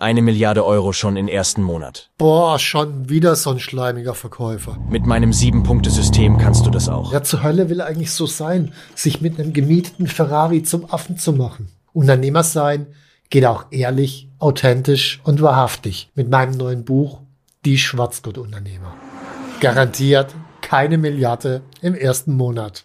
Eine Milliarde Euro schon im ersten Monat. Boah, schon wieder so ein schleimiger Verkäufer. Mit meinem Sieben-Punkte-System kannst du das auch. Ja, zur Hölle will eigentlich so sein, sich mit einem gemieteten Ferrari zum Affen zu machen. Unternehmer sein geht auch ehrlich, authentisch und wahrhaftig mit meinem neuen Buch Die Schwarzgurt-Unternehmer. Garantiert keine Milliarde im ersten Monat.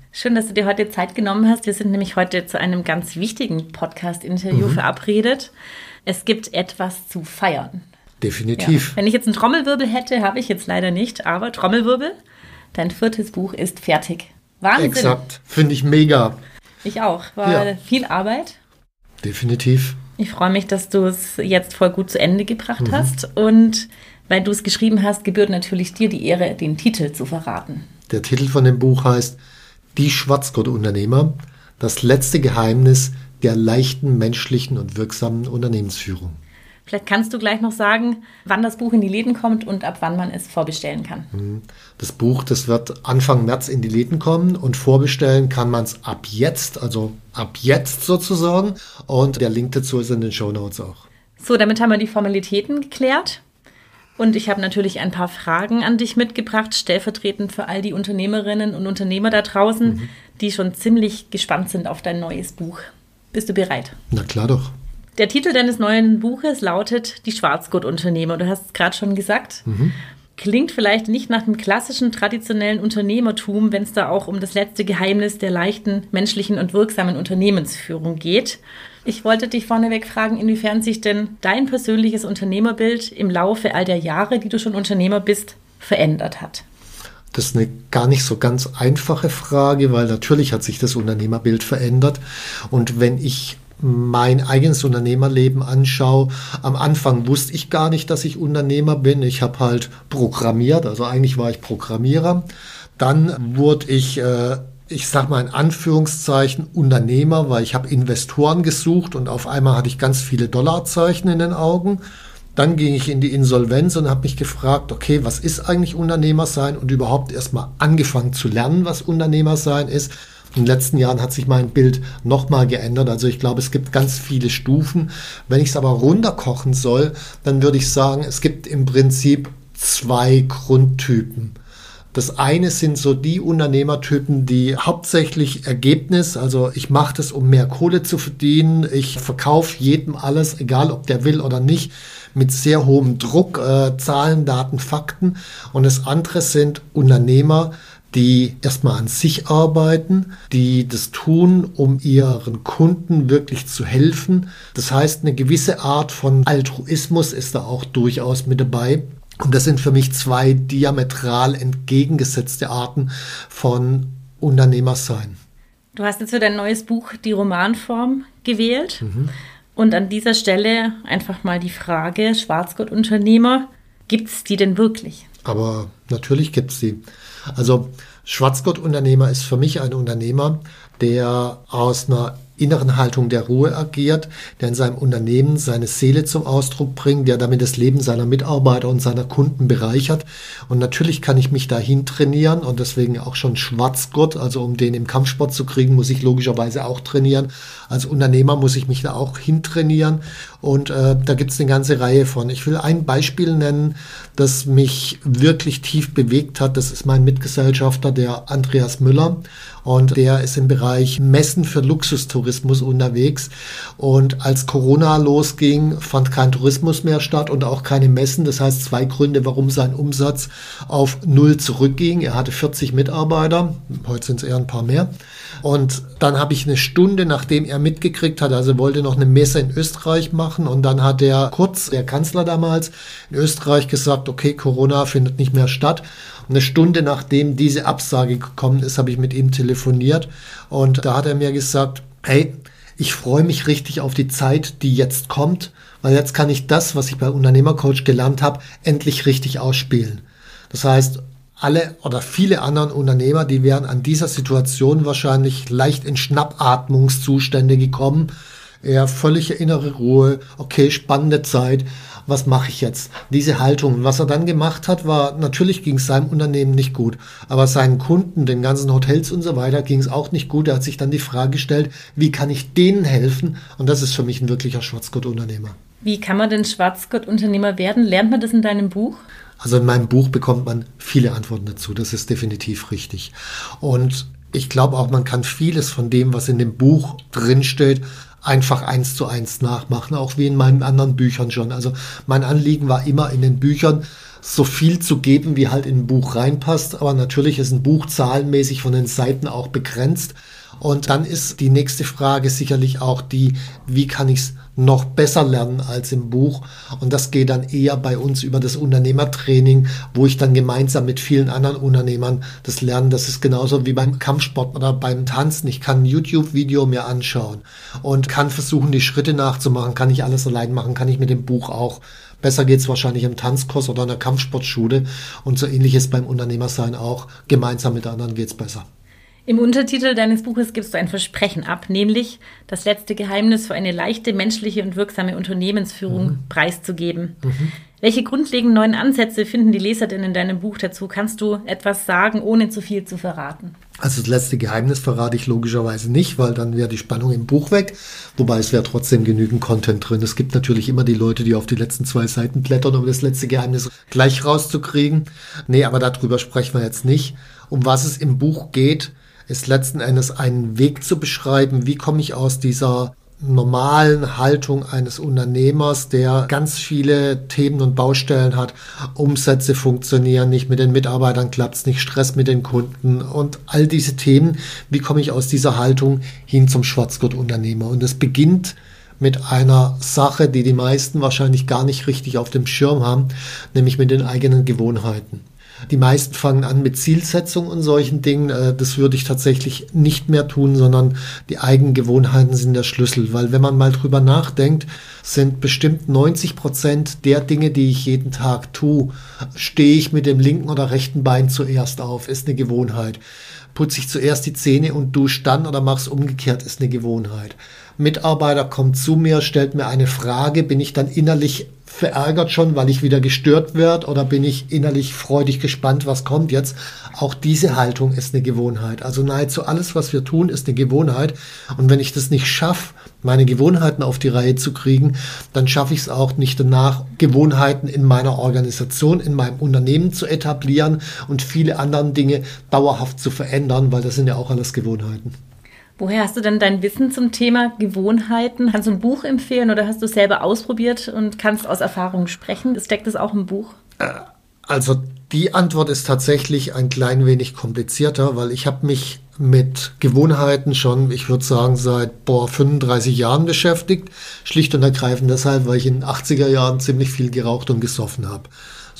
Schön, dass du dir heute Zeit genommen hast. Wir sind nämlich heute zu einem ganz wichtigen Podcast-Interview mhm. verabredet. Es gibt etwas zu feiern. Definitiv. Ja. Wenn ich jetzt einen Trommelwirbel hätte, habe ich jetzt leider nicht, aber Trommelwirbel, dein viertes Buch ist fertig. Wahnsinn. Exakt. Finde ich mega. Ich auch. War ja. viel Arbeit. Definitiv. Ich freue mich, dass du es jetzt voll gut zu Ende gebracht mhm. hast. Und weil du es geschrieben hast, gebührt natürlich dir die Ehre, den Titel zu verraten. Der Titel von dem Buch heißt die Schwarzgurt-Unternehmer, das letzte Geheimnis der leichten, menschlichen und wirksamen Unternehmensführung. Vielleicht kannst du gleich noch sagen, wann das Buch in die Läden kommt und ab wann man es vorbestellen kann. Mhm. Das Buch, das wird Anfang März in die Läden kommen und vorbestellen kann man es ab jetzt, also ab jetzt sozusagen. Und der Link dazu ist in den Show Notes auch. So, damit haben wir die Formalitäten geklärt. Und ich habe natürlich ein paar Fragen an dich mitgebracht, stellvertretend für all die Unternehmerinnen und Unternehmer da draußen, mhm. die schon ziemlich gespannt sind auf dein neues Buch. Bist du bereit? Na klar doch. Der Titel deines neuen Buches lautet Die Schwarzgurt-Unternehmer. Du hast es gerade schon gesagt. Mhm. Klingt vielleicht nicht nach dem klassischen traditionellen Unternehmertum, wenn es da auch um das letzte Geheimnis der leichten, menschlichen und wirksamen Unternehmensführung geht. Ich wollte dich vorneweg fragen, inwiefern sich denn dein persönliches Unternehmerbild im Laufe all der Jahre, die du schon Unternehmer bist, verändert hat. Das ist eine gar nicht so ganz einfache Frage, weil natürlich hat sich das Unternehmerbild verändert. Und wenn ich mein eigenes Unternehmerleben anschaue, am Anfang wusste ich gar nicht, dass ich Unternehmer bin. Ich habe halt programmiert, also eigentlich war ich Programmierer. Dann wurde ich äh, ich sag mal in Anführungszeichen Unternehmer, weil ich habe Investoren gesucht und auf einmal hatte ich ganz viele Dollarzeichen in den Augen. Dann ging ich in die Insolvenz und habe mich gefragt, okay, was ist eigentlich Unternehmer sein und überhaupt erstmal angefangen zu lernen, was Unternehmer sein ist. In den letzten Jahren hat sich mein Bild nochmal geändert. Also ich glaube, es gibt ganz viele Stufen. Wenn ich es aber runterkochen soll, dann würde ich sagen, es gibt im Prinzip zwei Grundtypen. Das eine sind so die Unternehmertypen, die hauptsächlich Ergebnis, also ich mache das, um mehr Kohle zu verdienen, ich verkaufe jedem alles, egal ob der will oder nicht, mit sehr hohem Druck, äh, Zahlen, Daten, Fakten. Und das andere sind Unternehmer, die erstmal an sich arbeiten, die das tun, um ihren Kunden wirklich zu helfen. Das heißt, eine gewisse Art von Altruismus ist da auch durchaus mit dabei. Und das sind für mich zwei diametral entgegengesetzte Arten von Unternehmersein. Du hast jetzt für dein neues Buch die Romanform gewählt. Mhm. Und an dieser Stelle einfach mal die Frage, Schwarzgurt-Unternehmer, gibt es die denn wirklich? Aber natürlich gibt es die. Also Schwarzgurt-Unternehmer ist für mich ein Unternehmer, der aus einer inneren Haltung der Ruhe agiert, der in seinem Unternehmen seine Seele zum Ausdruck bringt, der damit das Leben seiner Mitarbeiter und seiner Kunden bereichert. Und natürlich kann ich mich dahin trainieren und deswegen auch schon Schwarzgurt, also um den im Kampfsport zu kriegen, muss ich logischerweise auch trainieren. Als Unternehmer muss ich mich da auch hintrainieren. Und äh, da gibt es eine ganze Reihe von. Ich will ein Beispiel nennen, das mich wirklich tief bewegt hat. Das ist mein Mitgesellschafter, der Andreas Müller. Und der ist im Bereich Messen für Luxustourismus unterwegs. Und als Corona losging, fand kein Tourismus mehr statt und auch keine Messen. Das heißt, zwei Gründe, warum sein Umsatz auf Null zurückging. Er hatte 40 Mitarbeiter. Heute sind es eher ein paar mehr. Und dann habe ich eine Stunde, nachdem er mitgekriegt hat, also wollte noch eine Messe in Österreich machen. Und dann hat der Kurz, der Kanzler damals, in Österreich gesagt, okay, Corona findet nicht mehr statt. Eine Stunde nachdem diese Absage gekommen ist, habe ich mit ihm telefoniert. Und da hat er mir gesagt, hey, ich freue mich richtig auf die Zeit, die jetzt kommt, weil jetzt kann ich das, was ich bei Unternehmercoach gelernt habe, endlich richtig ausspielen. Das heißt, alle oder viele anderen Unternehmer, die wären an dieser Situation wahrscheinlich leicht in Schnappatmungszustände gekommen. Eher völlige innere Ruhe, okay, spannende Zeit, was mache ich jetzt? Diese Haltung. Was er dann gemacht hat, war, natürlich ging es seinem Unternehmen nicht gut, aber seinen Kunden, den ganzen Hotels und so weiter, ging es auch nicht gut. Er hat sich dann die Frage gestellt, wie kann ich denen helfen? Und das ist für mich ein wirklicher Schwarzgurt-Unternehmer. Wie kann man denn Schwarzgurt-Unternehmer werden? Lernt man das in deinem Buch? Also in meinem Buch bekommt man viele Antworten dazu. Das ist definitiv richtig. Und ich glaube auch, man kann vieles von dem, was in dem Buch drinsteht, einfach eins zu eins nachmachen, auch wie in meinen anderen Büchern schon. Also mein Anliegen war immer in den Büchern so viel zu geben, wie halt in ein Buch reinpasst. Aber natürlich ist ein Buch zahlenmäßig von den Seiten auch begrenzt. Und dann ist die nächste Frage sicherlich auch die, wie kann ich es noch besser lernen als im Buch. Und das geht dann eher bei uns über das Unternehmertraining, wo ich dann gemeinsam mit vielen anderen Unternehmern das lerne. Das ist genauso wie beim Kampfsport oder beim Tanzen. Ich kann ein YouTube-Video mir anschauen und kann versuchen, die Schritte nachzumachen. Kann ich alles allein machen? Kann ich mit dem Buch auch? Besser geht's wahrscheinlich im Tanzkurs oder in der Kampfsportschule. Und so ähnlich ist beim Unternehmersein auch. Gemeinsam mit anderen geht's besser. Im Untertitel deines Buches gibst du ein Versprechen ab, nämlich das letzte Geheimnis für eine leichte, menschliche und wirksame Unternehmensführung mhm. preiszugeben. Mhm. Welche grundlegenden neuen Ansätze finden die Leser denn in deinem Buch dazu? Kannst du etwas sagen, ohne zu viel zu verraten? Also das letzte Geheimnis verrate ich logischerweise nicht, weil dann wäre die Spannung im Buch weg. Wobei es wäre trotzdem genügend Content drin. Es gibt natürlich immer die Leute, die auf die letzten zwei Seiten blättern, um das letzte Geheimnis gleich rauszukriegen. Nee, aber darüber sprechen wir jetzt nicht. Um was es im Buch geht, ist letzten Endes einen Weg zu beschreiben, wie komme ich aus dieser normalen Haltung eines Unternehmers, der ganz viele Themen und Baustellen hat. Umsätze funktionieren nicht, mit den Mitarbeitern klappt es nicht, Stress mit den Kunden und all diese Themen. Wie komme ich aus dieser Haltung hin zum Schwarzgurt-Unternehmer? Und es beginnt mit einer Sache, die die meisten wahrscheinlich gar nicht richtig auf dem Schirm haben, nämlich mit den eigenen Gewohnheiten. Die meisten fangen an mit Zielsetzung und solchen Dingen. Äh, das würde ich tatsächlich nicht mehr tun, sondern die eigenen Gewohnheiten sind der Schlüssel. Weil wenn man mal drüber nachdenkt, sind bestimmt 90 Prozent der Dinge, die ich jeden Tag tue, stehe ich mit dem linken oder rechten Bein zuerst auf, ist eine Gewohnheit. Putze ich zuerst die Zähne und dusche dann oder mach's umgekehrt, ist eine Gewohnheit. Mitarbeiter kommt zu mir, stellt mir eine Frage, bin ich dann innerlich verärgert schon, weil ich wieder gestört werde oder bin ich innerlich freudig gespannt, was kommt jetzt. Auch diese Haltung ist eine Gewohnheit. Also nahezu alles, was wir tun, ist eine Gewohnheit. Und wenn ich das nicht schaffe, meine Gewohnheiten auf die Reihe zu kriegen, dann schaffe ich es auch nicht danach, Gewohnheiten in meiner Organisation, in meinem Unternehmen zu etablieren und viele andere Dinge dauerhaft zu verändern, weil das sind ja auch alles Gewohnheiten. Woher hast du denn dein Wissen zum Thema Gewohnheiten? Kannst du ein Buch empfehlen oder hast du es selber ausprobiert und kannst aus Erfahrung sprechen? Steckt es auch im Buch? Äh, also die Antwort ist tatsächlich ein klein wenig komplizierter, weil ich habe mich mit Gewohnheiten schon, ich würde sagen, seit boah, 35 Jahren beschäftigt. Schlicht und ergreifend deshalb, weil ich in den 80er Jahren ziemlich viel geraucht und gesoffen habe.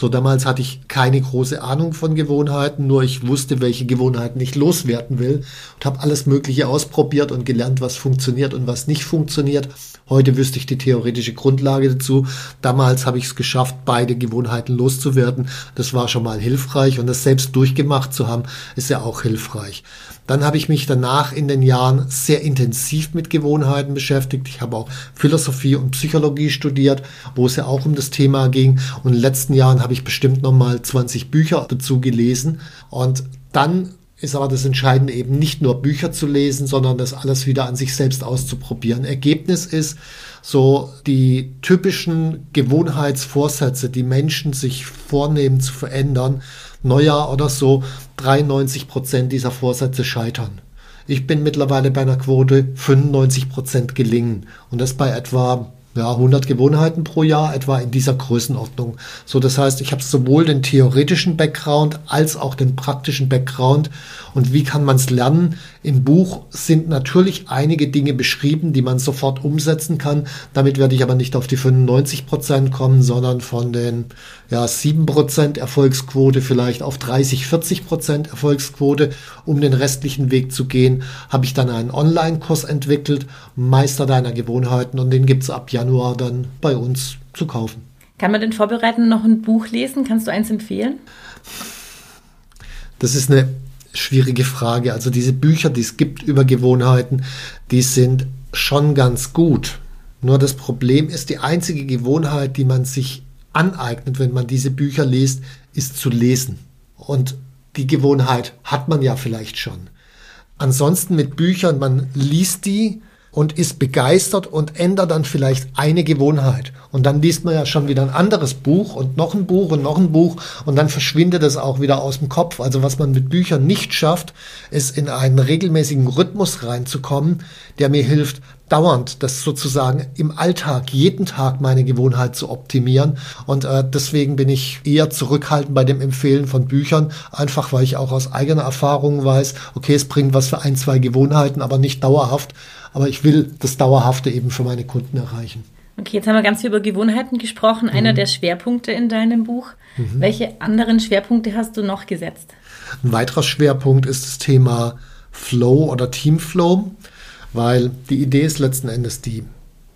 So damals hatte ich keine große Ahnung von Gewohnheiten, nur ich wusste, welche Gewohnheiten ich loswerden will und habe alles Mögliche ausprobiert und gelernt, was funktioniert und was nicht funktioniert. Heute wüsste ich die theoretische Grundlage dazu. Damals habe ich es geschafft, beide Gewohnheiten loszuwerden. Das war schon mal hilfreich und das selbst durchgemacht zu haben, ist ja auch hilfreich. Dann habe ich mich danach in den Jahren sehr intensiv mit Gewohnheiten beschäftigt. Ich habe auch Philosophie und Psychologie studiert, wo es ja auch um das Thema ging. Und in den letzten Jahren habe ich bestimmt noch mal 20 Bücher dazu gelesen. Und dann ist aber das Entscheidende eben nicht nur Bücher zu lesen, sondern das alles wieder an sich selbst auszuprobieren. Ergebnis ist so die typischen Gewohnheitsvorsätze, die Menschen sich vornehmen zu verändern, Neujahr oder so, 93 Prozent dieser Vorsätze scheitern. Ich bin mittlerweile bei einer Quote 95 Prozent gelingen und das bei etwa ja, 100 Gewohnheiten pro Jahr, etwa in dieser Größenordnung. So, das heißt, ich habe sowohl den theoretischen Background als auch den praktischen Background. Und wie kann man es lernen? Im Buch sind natürlich einige Dinge beschrieben, die man sofort umsetzen kann. Damit werde ich aber nicht auf die 95 Prozent kommen, sondern von den ja, 7 Prozent Erfolgsquote vielleicht auf 30, 40 Prozent Erfolgsquote. Um den restlichen Weg zu gehen, habe ich dann einen Online-Kurs entwickelt, Meister deiner Gewohnheiten, und den gibt es ab Januar dann bei uns zu kaufen. Kann man denn vorbereiten noch ein Buch lesen? Kannst du eins empfehlen? Das ist eine schwierige Frage. Also diese Bücher, die es gibt über Gewohnheiten, die sind schon ganz gut. Nur das Problem ist, die einzige Gewohnheit, die man sich aneignet, wenn man diese Bücher liest, ist zu lesen. Und die Gewohnheit hat man ja vielleicht schon. Ansonsten mit Büchern, man liest die, und ist begeistert und ändert dann vielleicht eine Gewohnheit. Und dann liest man ja schon wieder ein anderes Buch und noch ein Buch und noch ein Buch und dann verschwindet es auch wieder aus dem Kopf. Also was man mit Büchern nicht schafft, ist in einen regelmäßigen Rhythmus reinzukommen, der mir hilft, dauernd das sozusagen im Alltag, jeden Tag meine Gewohnheit zu optimieren. Und äh, deswegen bin ich eher zurückhaltend bei dem Empfehlen von Büchern, einfach weil ich auch aus eigener Erfahrung weiß, okay, es bringt was für ein, zwei Gewohnheiten, aber nicht dauerhaft. Aber ich will das Dauerhafte eben für meine Kunden erreichen. Okay, jetzt haben wir ganz viel über Gewohnheiten gesprochen. Einer mhm. der Schwerpunkte in deinem Buch. Mhm. Welche anderen Schwerpunkte hast du noch gesetzt? Ein weiterer Schwerpunkt ist das Thema Flow oder Teamflow, weil die Idee ist letzten Endes die,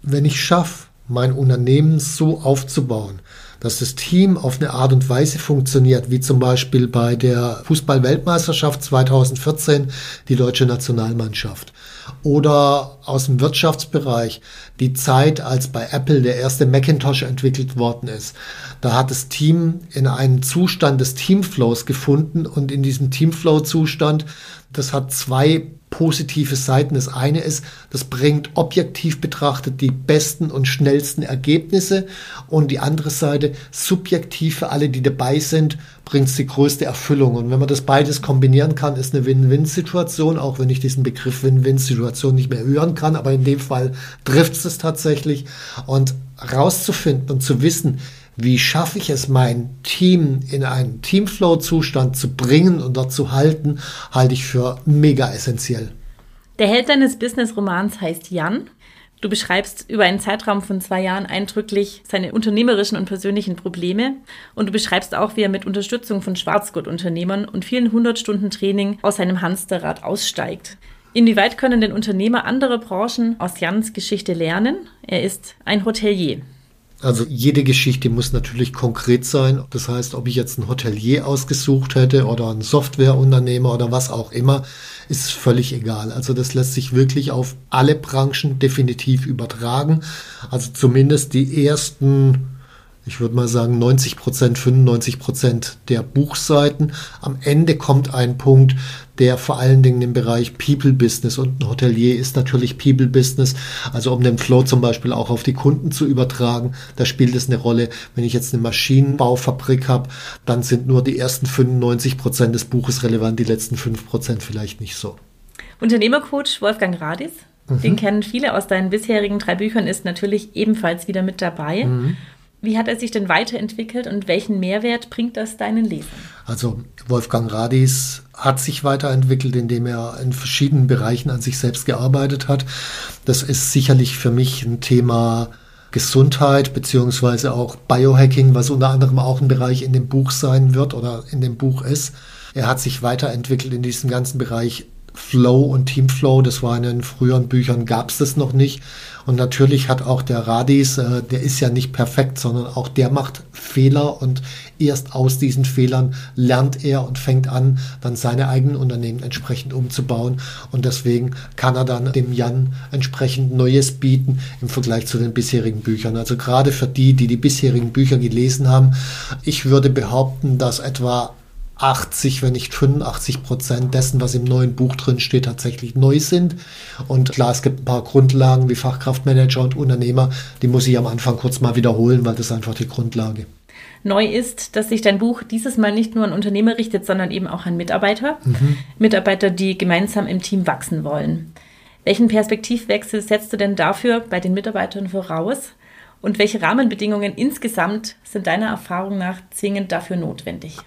wenn ich schaffe, mein Unternehmen so aufzubauen, dass das Team auf eine Art und Weise funktioniert, wie zum Beispiel bei der Fußball-Weltmeisterschaft 2014 die deutsche Nationalmannschaft. Oder aus dem Wirtschaftsbereich die Zeit, als bei Apple der erste Macintosh entwickelt worden ist. Da hat das Team in einen Zustand des Teamflows gefunden und in diesem Teamflow-Zustand, das hat zwei positive Seiten. Das eine ist, das bringt objektiv betrachtet die besten und schnellsten Ergebnisse und die andere Seite, subjektiv für alle, die dabei sind, bringt es die größte Erfüllung. Und wenn man das beides kombinieren kann, ist eine Win-Win-Situation, auch wenn ich diesen Begriff Win-Win-Situation nicht mehr hören kann, aber in dem Fall trifft es tatsächlich. Und rauszufinden und zu wissen, wie schaffe ich es, mein Team in einen Teamflow-Zustand zu bringen und dort zu halten, halte ich für mega essentiell. Der Held deines Business-Romans heißt Jan. Du beschreibst über einen Zeitraum von zwei Jahren eindrücklich seine unternehmerischen und persönlichen Probleme und du beschreibst auch, wie er mit Unterstützung von Schwarzgurt-Unternehmern und vielen hundert Stunden Training aus seinem Hamsterrad aussteigt. Inwieweit können denn Unternehmer anderer Branchen aus Jans Geschichte lernen? Er ist ein Hotelier. Also jede Geschichte muss natürlich konkret sein. Das heißt, ob ich jetzt ein Hotelier ausgesucht hätte oder ein Softwareunternehmer oder was auch immer, ist völlig egal. Also das lässt sich wirklich auf alle Branchen definitiv übertragen. Also zumindest die ersten ich würde mal sagen 90 Prozent, 95 Prozent der Buchseiten. Am Ende kommt ein Punkt, der vor allen Dingen im Bereich People Business und ein Hotelier ist natürlich People Business. Also um den Flow zum Beispiel auch auf die Kunden zu übertragen, da spielt es eine Rolle. Wenn ich jetzt eine Maschinenbaufabrik habe, dann sind nur die ersten 95 Prozent des Buches relevant, die letzten 5 Prozent vielleicht nicht so. Unternehmercoach Wolfgang Radis, mhm. den kennen viele aus deinen bisherigen drei Büchern, ist natürlich ebenfalls wieder mit dabei. Mhm. Wie hat er sich denn weiterentwickelt und welchen Mehrwert bringt das deinen Lesern? Also Wolfgang Radis hat sich weiterentwickelt, indem er in verschiedenen Bereichen an sich selbst gearbeitet hat. Das ist sicherlich für mich ein Thema Gesundheit beziehungsweise auch Biohacking, was unter anderem auch ein Bereich in dem Buch sein wird oder in dem Buch ist. Er hat sich weiterentwickelt in diesem ganzen Bereich Flow und Teamflow. Das war in den früheren Büchern, gab es das noch nicht. Und natürlich hat auch der Radis, äh, der ist ja nicht perfekt, sondern auch der macht Fehler und erst aus diesen Fehlern lernt er und fängt an, dann seine eigenen Unternehmen entsprechend umzubauen. Und deswegen kann er dann dem Jan entsprechend Neues bieten im Vergleich zu den bisherigen Büchern. Also gerade für die, die die bisherigen Bücher gelesen haben, ich würde behaupten, dass etwa 80, wenn nicht 85 Prozent dessen, was im neuen Buch drin steht, tatsächlich neu sind. Und klar, es gibt ein paar Grundlagen wie Fachkraftmanager und Unternehmer, die muss ich am Anfang kurz mal wiederholen, weil das ist einfach die Grundlage. Neu ist, dass sich dein Buch dieses Mal nicht nur an Unternehmer richtet, sondern eben auch an Mitarbeiter. Mhm. Mitarbeiter, die gemeinsam im Team wachsen wollen. Welchen Perspektivwechsel setzt du denn dafür bei den Mitarbeitern voraus? Und welche Rahmenbedingungen insgesamt sind deiner Erfahrung nach zwingend dafür notwendig?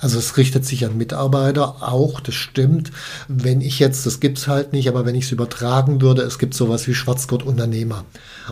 Also es richtet sich an Mitarbeiter auch, das stimmt. Wenn ich jetzt, das gibt's halt nicht, aber wenn ich es übertragen würde, es gibt sowas wie Schwarzgurt-Unternehmer.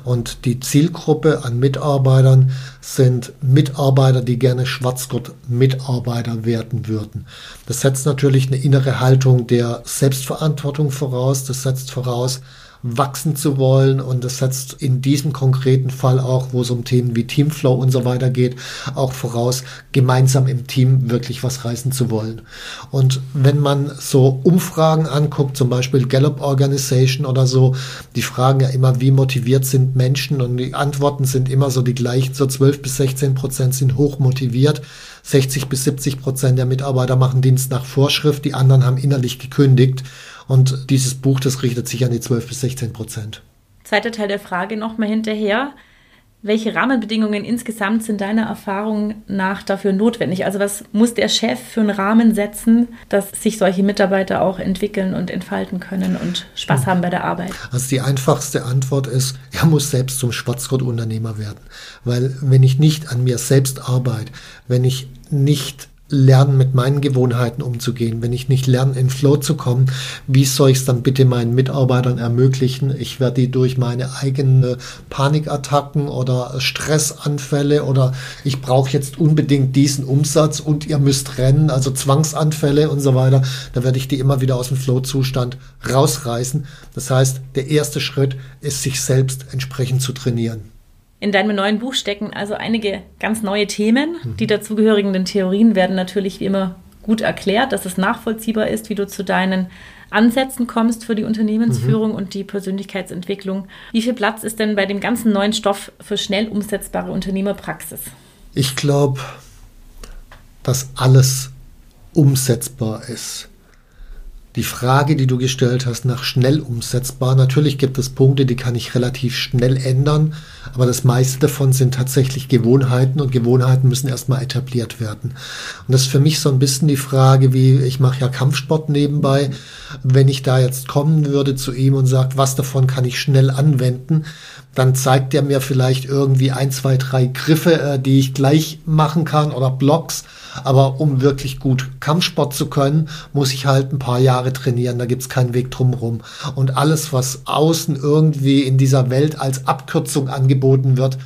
Und die Zielgruppe an Mitarbeitern sind Mitarbeiter, die gerne Schwarzgurt-Mitarbeiter werden würden. Das setzt natürlich eine innere Haltung der Selbstverantwortung voraus. Das setzt voraus, wachsen zu wollen. Und das setzt in diesem konkreten Fall auch, wo es um Themen wie Teamflow und so weiter geht, auch voraus, gemeinsam im Team wirklich was reißen zu wollen. Und wenn man so Umfragen anguckt, zum Beispiel Gallup Organization oder so, die fragen ja immer, wie motiviert sind Menschen? Und die Antworten sind immer so die gleichen, so 12 bis 16 Prozent sind hoch motiviert. 60 bis 70 Prozent der Mitarbeiter machen Dienst nach Vorschrift, die anderen haben innerlich gekündigt. Und dieses Buch, das richtet sich an die 12 bis 16 Prozent. Zweiter Teil der Frage nochmal hinterher. Welche Rahmenbedingungen insgesamt sind deiner Erfahrung nach dafür notwendig? Also was muss der Chef für einen Rahmen setzen, dass sich solche Mitarbeiter auch entwickeln und entfalten können und Spaß haben bei der Arbeit? Also die einfachste Antwort ist, er muss selbst zum Schwarzgurt-Unternehmer werden. Weil wenn ich nicht an mir selbst arbeite, wenn ich nicht lernen, mit meinen Gewohnheiten umzugehen. Wenn ich nicht lerne, in Flow zu kommen, wie soll ich es dann bitte meinen Mitarbeitern ermöglichen? Ich werde die durch meine eigenen Panikattacken oder Stressanfälle oder ich brauche jetzt unbedingt diesen Umsatz und ihr müsst rennen, also Zwangsanfälle und so weiter. Da werde ich die immer wieder aus dem Flow-Zustand rausreißen. Das heißt, der erste Schritt ist, sich selbst entsprechend zu trainieren. In deinem neuen Buch stecken also einige ganz neue Themen. Mhm. Die dazugehörigen Theorien werden natürlich wie immer gut erklärt, dass es nachvollziehbar ist, wie du zu deinen Ansätzen kommst für die Unternehmensführung mhm. und die Persönlichkeitsentwicklung. Wie viel Platz ist denn bei dem ganzen neuen Stoff für schnell umsetzbare Unternehmerpraxis? Ich glaube, dass alles umsetzbar ist die Frage, die du gestellt hast, nach schnell umsetzbar. Natürlich gibt es Punkte, die kann ich relativ schnell ändern, aber das meiste davon sind tatsächlich Gewohnheiten und Gewohnheiten müssen erstmal etabliert werden. Und das ist für mich so ein bisschen die Frage, wie ich mache ja Kampfsport nebenbei. Wenn ich da jetzt kommen würde zu ihm und sagt, was davon kann ich schnell anwenden, dann zeigt er mir vielleicht irgendwie ein, zwei, drei Griffe, äh, die ich gleich machen kann oder Blocks aber um wirklich gut Kampfsport zu können, muss ich halt ein paar Jahre trainieren. Da gibt's keinen Weg drumherum. Und alles, was außen irgendwie in dieser Welt als Abkürzung angeboten wird,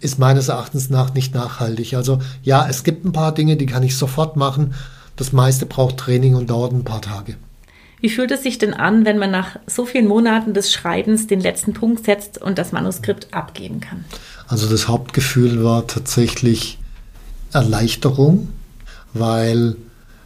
ist meines Erachtens nach nicht nachhaltig. Also ja, es gibt ein paar Dinge, die kann ich sofort machen. Das meiste braucht Training und dauert ein paar Tage. Wie fühlt es sich denn an, wenn man nach so vielen Monaten des Schreibens den letzten Punkt setzt und das Manuskript abgeben kann? Also das Hauptgefühl war tatsächlich Erleichterung, weil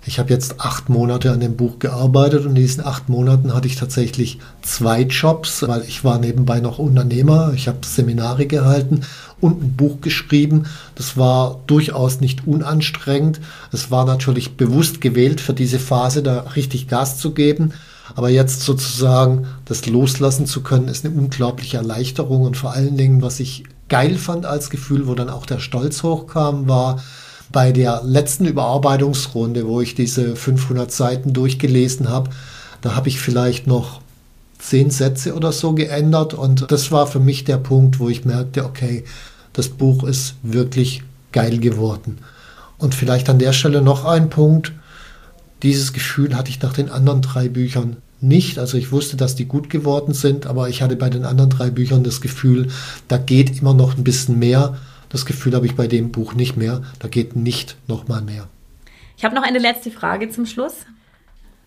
ich habe jetzt acht Monate an dem Buch gearbeitet und in diesen acht Monaten hatte ich tatsächlich zwei Jobs, weil ich war nebenbei noch Unternehmer, ich habe Seminare gehalten und ein Buch geschrieben. Das war durchaus nicht unanstrengend. Es war natürlich bewusst gewählt für diese Phase, da richtig Gas zu geben. Aber jetzt sozusagen das loslassen zu können, ist eine unglaubliche Erleichterung und vor allen Dingen, was ich geil fand als Gefühl, wo dann auch der Stolz hochkam, war, bei der letzten Überarbeitungsrunde, wo ich diese 500 Seiten durchgelesen habe, da habe ich vielleicht noch zehn Sätze oder so geändert und das war für mich der Punkt, wo ich merkte, okay, das Buch ist wirklich geil geworden. Und vielleicht an der Stelle noch ein Punkt. Dieses Gefühl hatte ich nach den anderen drei Büchern nicht. Also ich wusste, dass die gut geworden sind, aber ich hatte bei den anderen drei Büchern das Gefühl, da geht immer noch ein bisschen mehr. Das Gefühl habe ich bei dem Buch nicht mehr. Da geht nicht noch mal mehr. Ich habe noch eine letzte Frage zum Schluss.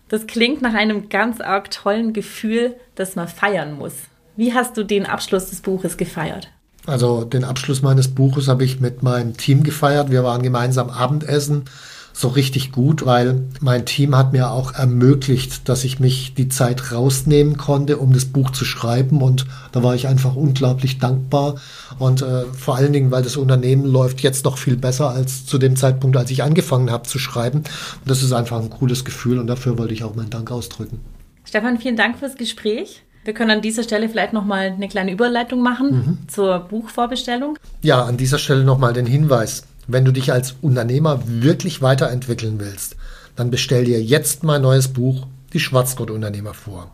Das klingt nach einem ganz arg tollen Gefühl, das man feiern muss. Wie hast du den Abschluss des Buches gefeiert? Also den Abschluss meines Buches habe ich mit meinem Team gefeiert. Wir waren gemeinsam Abendessen so richtig gut, weil mein Team hat mir auch ermöglicht, dass ich mich die Zeit rausnehmen konnte, um das Buch zu schreiben. Und da war ich einfach unglaublich dankbar. Und äh, vor allen Dingen, weil das Unternehmen läuft jetzt noch viel besser als zu dem Zeitpunkt, als ich angefangen habe zu schreiben. Und das ist einfach ein cooles Gefühl und dafür wollte ich auch meinen Dank ausdrücken. Stefan, vielen Dank fürs Gespräch. Wir können an dieser Stelle vielleicht nochmal eine kleine Überleitung machen mhm. zur Buchvorbestellung. Ja, an dieser Stelle nochmal den Hinweis. Wenn du dich als Unternehmer wirklich weiterentwickeln willst, dann bestell dir jetzt mein neues Buch Die Schwarzgurt-Unternehmer vor.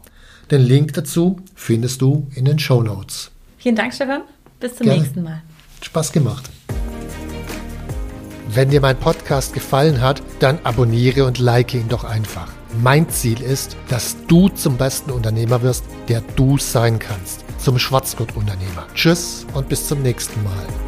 Den Link dazu findest du in den Show Notes. Vielen Dank, Stefan. Bis zum Gerne. nächsten Mal. Spaß gemacht. Wenn dir mein Podcast gefallen hat, dann abonniere und like ihn doch einfach. Mein Ziel ist, dass du zum besten Unternehmer wirst, der du sein kannst. Zum Schwarzgurt-Unternehmer. Tschüss und bis zum nächsten Mal.